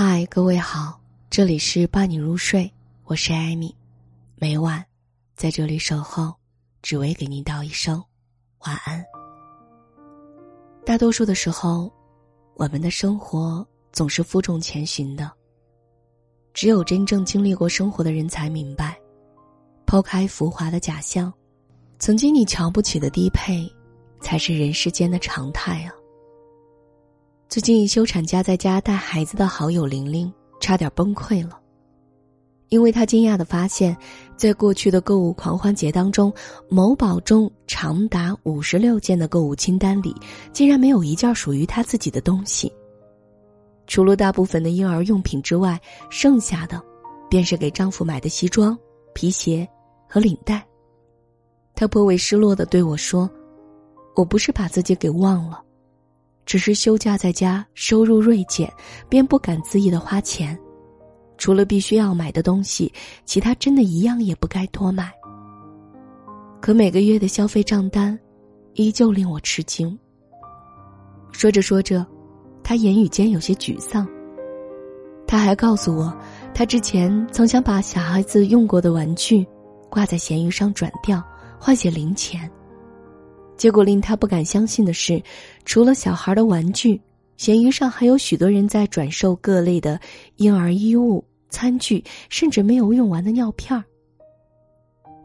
嗨，各位好，这里是伴你入睡，我是艾米，每晚在这里守候，只为给您道一声晚安。大多数的时候，我们的生活总是负重前行的。只有真正经历过生活的人才明白，抛开浮华的假象，曾经你瞧不起的低配，才是人世间的常态啊。最近休产假在家带孩子的好友玲玲差点崩溃了，因为她惊讶的发现，在过去的购物狂欢节当中，某宝中长达五十六件的购物清单里，竟然没有一件属于她自己的东西。除了大部分的婴儿用品之外，剩下的，便是给丈夫买的西装、皮鞋和领带。她颇为失落的对我说：“我不是把自己给忘了。”只是休假在家，收入锐减，便不敢恣意的花钱。除了必须要买的东西，其他真的一样也不该多买。可每个月的消费账单，依旧令我吃惊。说着说着，他言语间有些沮丧。他还告诉我，他之前曾想把小孩子用过的玩具，挂在闲鱼上转掉，换些零钱。结果令他不敢相信的是，除了小孩的玩具，闲鱼上还有许多人在转售各类的婴儿衣物、餐具，甚至没有用完的尿片儿。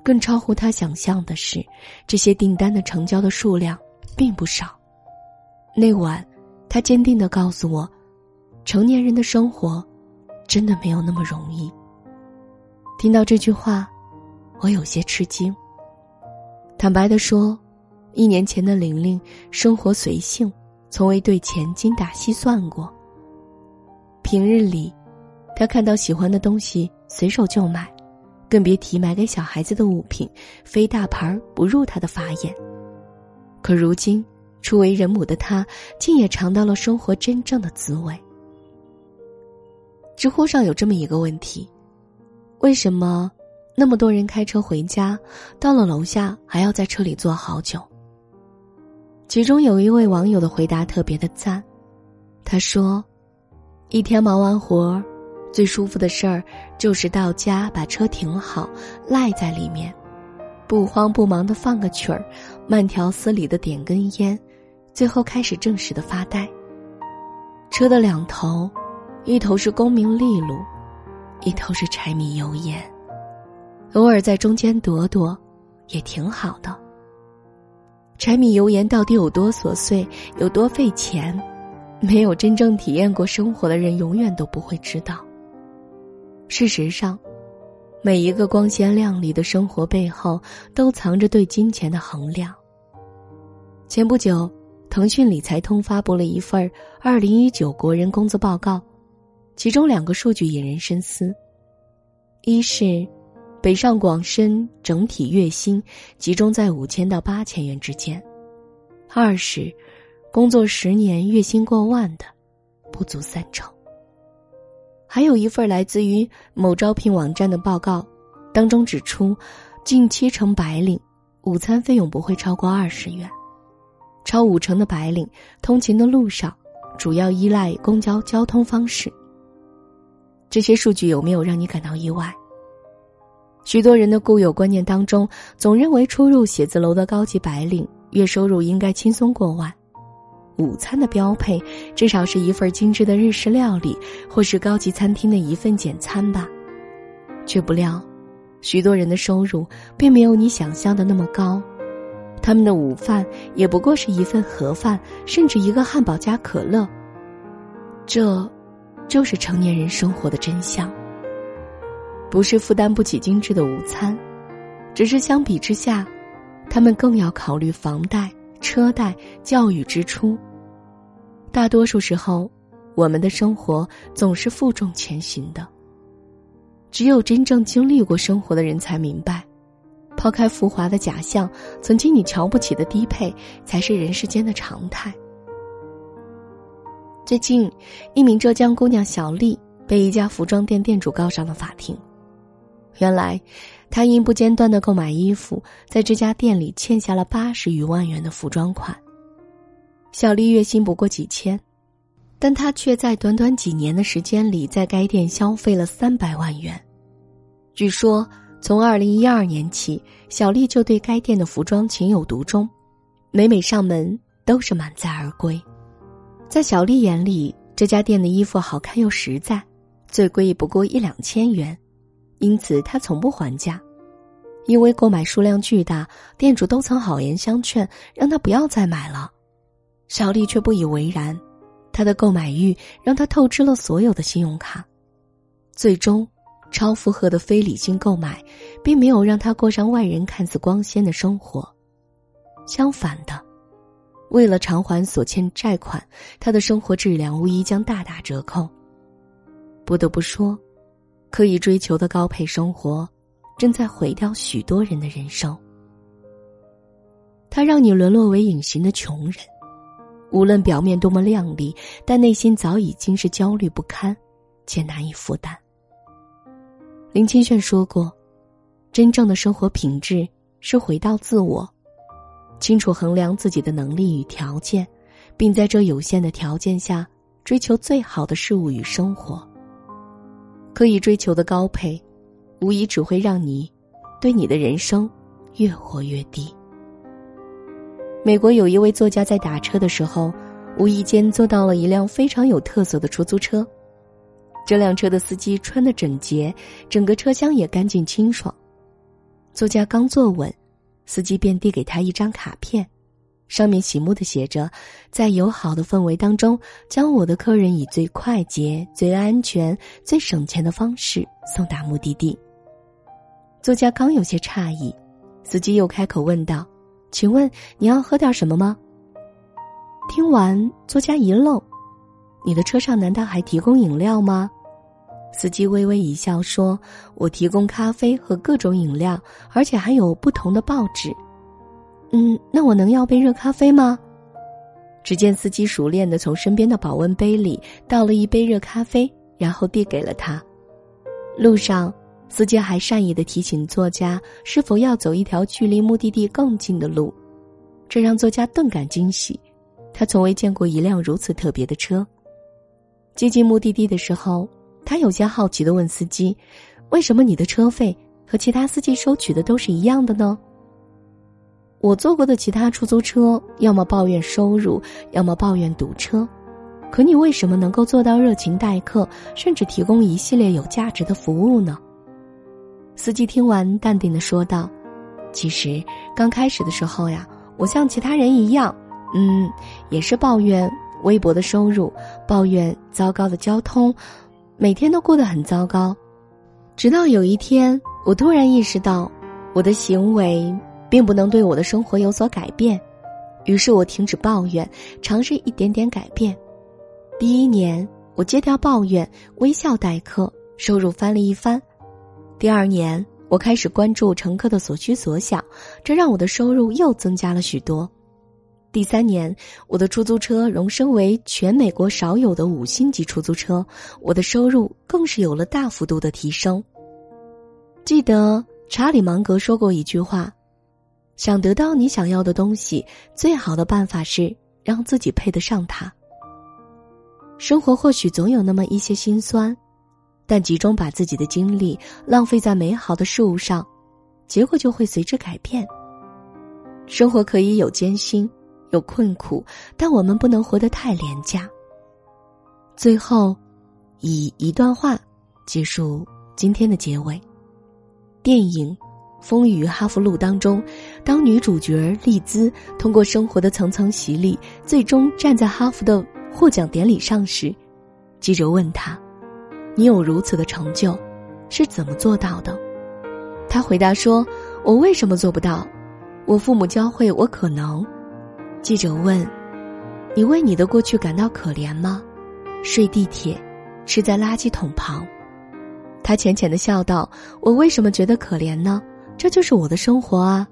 更超乎他想象的是，这些订单的成交的数量并不少。那晚，他坚定的告诉我，成年人的生活真的没有那么容易。听到这句话，我有些吃惊。坦白的说。一年前的玲玲，生活随性，从未对钱精打细算过。平日里，她看到喜欢的东西随手就买，更别提买给小孩子的物品，非大牌不入她的法眼。可如今，初为人母的她，竟也尝到了生活真正的滋味。知乎上有这么一个问题：为什么那么多人开车回家，到了楼下还要在车里坐好久？其中有一位网友的回答特别的赞，他说：“一天忙完活儿，最舒服的事儿就是到家把车停好，赖在里面，不慌不忙的放个曲儿，慢条斯理的点根烟，最后开始正式的发呆。车的两头，一头是功名利禄，一头是柴米油盐，偶尔在中间躲躲，也挺好的。”柴米油盐到底有多琐碎，有多费钱？没有真正体验过生活的人，永远都不会知道。事实上，每一个光鲜亮丽的生活背后，都藏着对金钱的衡量。前不久，腾讯理财通发布了一份二零一九国人工资报告，其中两个数据引人深思：一是。北上广深整体月薪集中在五千到八千元之间，二是工作十年月薪过万的不足三成。还有一份来自于某招聘网站的报告，当中指出，近七成白领午餐费用不会超过二十元，超五成的白领通勤的路上主要依赖公交交通方式。这些数据有没有让你感到意外？许多人的固有观念当中，总认为出入写字楼的高级白领月收入应该轻松过万，午餐的标配至少是一份精致的日式料理，或是高级餐厅的一份简餐吧。却不料，许多人的收入并没有你想象的那么高，他们的午饭也不过是一份盒饭，甚至一个汉堡加可乐。这，就是成年人生活的真相。不是负担不起精致的午餐，只是相比之下，他们更要考虑房贷、车贷、教育支出。大多数时候，我们的生活总是负重前行的。只有真正经历过生活的人才明白，抛开浮华的假象，曾经你瞧不起的低配，才是人世间的常态。最近，一名浙江姑娘小丽被一家服装店店主告上了法庭。原来，他因不间断的购买衣服，在这家店里欠下了八十余万元的服装款。小丽月薪不过几千，但他却在短短几年的时间里，在该店消费了三百万元。据说，从二零一二年起，小丽就对该店的服装情有独钟，每每上门都是满载而归。在小丽眼里，这家店的衣服好看又实在，最贵也不过一两千元，因此他从不还价。因为购买数量巨大，店主都曾好言相劝，让他不要再买了。小丽却不以为然，她的购买欲让她透支了所有的信用卡，最终，超负荷的非理性购买，并没有让她过上外人看似光鲜的生活。相反的，为了偿还所欠债款，她的生活质量无疑将大打折扣。不得不说，刻意追求的高配生活。正在毁掉许多人的人生。他让你沦落为隐形的穷人，无论表面多么靓丽，但内心早已经是焦虑不堪，且难以负担。林清炫说过：“真正的生活品质是回到自我，清楚衡量自己的能力与条件，并在这有限的条件下追求最好的事物与生活。可以追求的高配。”无疑只会让你对你的人生越活越低。美国有一位作家在打车的时候，无意间坐到了一辆非常有特色的出租车。这辆车的司机穿得整洁，整个车厢也干净清爽。作家刚坐稳，司机便递给他一张卡片，上面醒目的写着：“在友好的氛围当中，将我的客人以最快捷、最安全、最省钱的方式送达目的地。”作家刚有些诧异，司机又开口问道：“请问你要喝点什么吗？”听完，作家一愣：“你的车上难道还提供饮料吗？”司机微微一笑说：“我提供咖啡和各种饮料，而且还有不同的报纸。”嗯，那我能要杯热咖啡吗？只见司机熟练的从身边的保温杯里倒了一杯热咖啡，然后递给了他。路上。司机还善意的提醒作家是否要走一条距离目的地更近的路，这让作家顿感惊喜。他从未见过一辆如此特别的车。接近目的地的时候，他有些好奇的问司机：“为什么你的车费和其他司机收取的都是一样的呢？”我坐过的其他出租车，要么抱怨收入，要么抱怨堵车，可你为什么能够做到热情待客，甚至提供一系列有价值的服务呢？司机听完，淡定的说道：“其实刚开始的时候呀，我像其他人一样，嗯，也是抱怨微薄的收入，抱怨糟糕的交通，每天都过得很糟糕。直到有一天，我突然意识到，我的行为并不能对我的生活有所改变，于是我停止抱怨，尝试一点点改变。第一年，我戒掉抱怨，微笑待客，收入翻了一番。”第二年，我开始关注乘客的所需所想，这让我的收入又增加了许多。第三年，我的出租车荣升为全美国少有的五星级出租车，我的收入更是有了大幅度的提升。记得查理芒格说过一句话：“想得到你想要的东西，最好的办法是让自己配得上它。”生活或许总有那么一些心酸。但集中把自己的精力浪费在美好的事物上，结果就会随之改变。生活可以有艰辛，有困苦，但我们不能活得太廉价。最后，以一段话结束今天的结尾。电影《风雨哈佛路》当中，当女主角丽兹通过生活的层层洗礼，最终站在哈佛的获奖典礼上时，记者问她。你有如此的成就，是怎么做到的？他回答说：“我为什么做不到？我父母教会我可能。”记者问：“你为你的过去感到可怜吗？”睡地铁，吃在垃圾桶旁。他浅浅的笑道：“我为什么觉得可怜呢？这就是我的生活啊！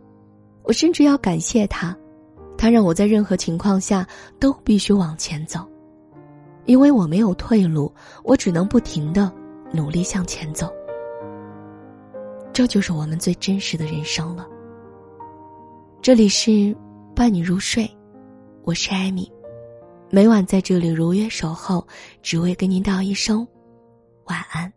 我甚至要感谢他，他让我在任何情况下都必须往前走。”因为我没有退路，我只能不停的努力向前走。这就是我们最真实的人生了。这里是伴你入睡，我是艾米，每晚在这里如约守候，只为跟您道一声晚安。